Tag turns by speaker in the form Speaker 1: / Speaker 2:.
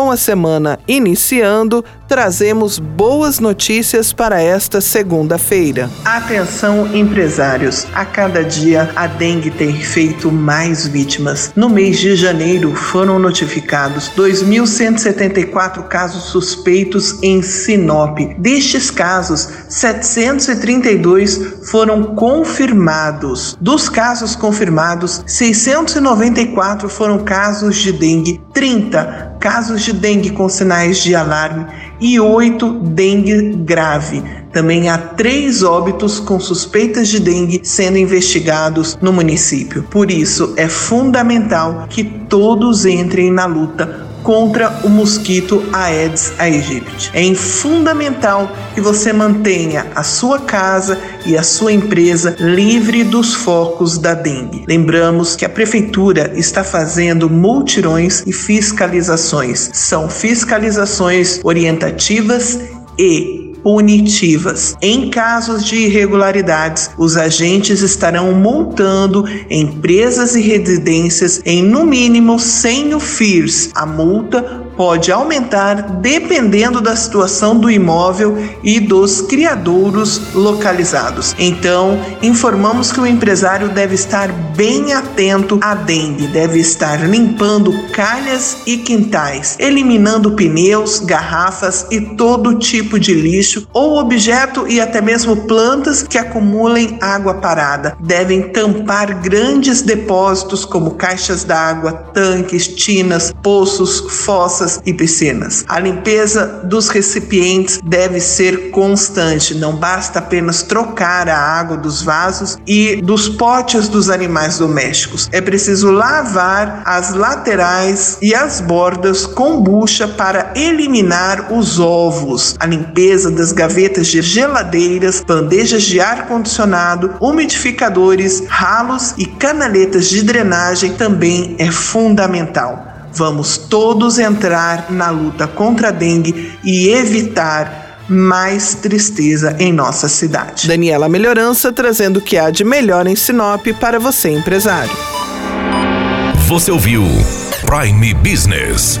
Speaker 1: Com a semana iniciando, trazemos boas notícias para esta segunda-feira. Atenção, empresários! A cada dia a dengue tem feito mais vítimas. No mês de janeiro foram notificados 2.174 casos suspeitos em Sinop. Destes casos, 732 foram confirmados. Dos casos confirmados, 694 foram casos de dengue, 30 casos de dengue com sinais de alarme e oito dengue grave. Também há três óbitos com suspeitas de dengue sendo investigados no município. Por isso, é fundamental que todos entrem na luta contra o mosquito Aedes aegypti. É fundamental que você mantenha a sua casa e a sua empresa livre dos focos da dengue. Lembramos que a prefeitura está fazendo multirões e fiscalizações. São fiscalizações orientativas e punitivas. Em casos de irregularidades, os agentes estarão multando empresas e residências em no mínimo 100 FIRS. A multa pode aumentar dependendo da situação do imóvel e dos criadouros localizados. Então, informamos que o empresário deve estar bem atento à dengue, deve estar limpando calhas e quintais, eliminando pneus, garrafas e todo tipo de lixo ou objeto e até mesmo plantas que acumulem água parada. Devem tampar grandes depósitos como caixas d'água, tanques, tinas, poços, fossas e piscinas. A limpeza dos recipientes deve ser constante, não basta apenas trocar a água dos vasos e dos potes dos animais domésticos. É preciso lavar as laterais e as bordas com bucha para eliminar os ovos. A limpeza das gavetas de geladeiras, bandejas de ar condicionado, umidificadores, ralos e canaletas de drenagem também é fundamental. Vamos todos entrar na luta contra a dengue e evitar mais tristeza em nossa cidade. Daniela Melhorança trazendo o que há de melhor em Sinop para você, empresário.
Speaker 2: Você ouviu Prime Business.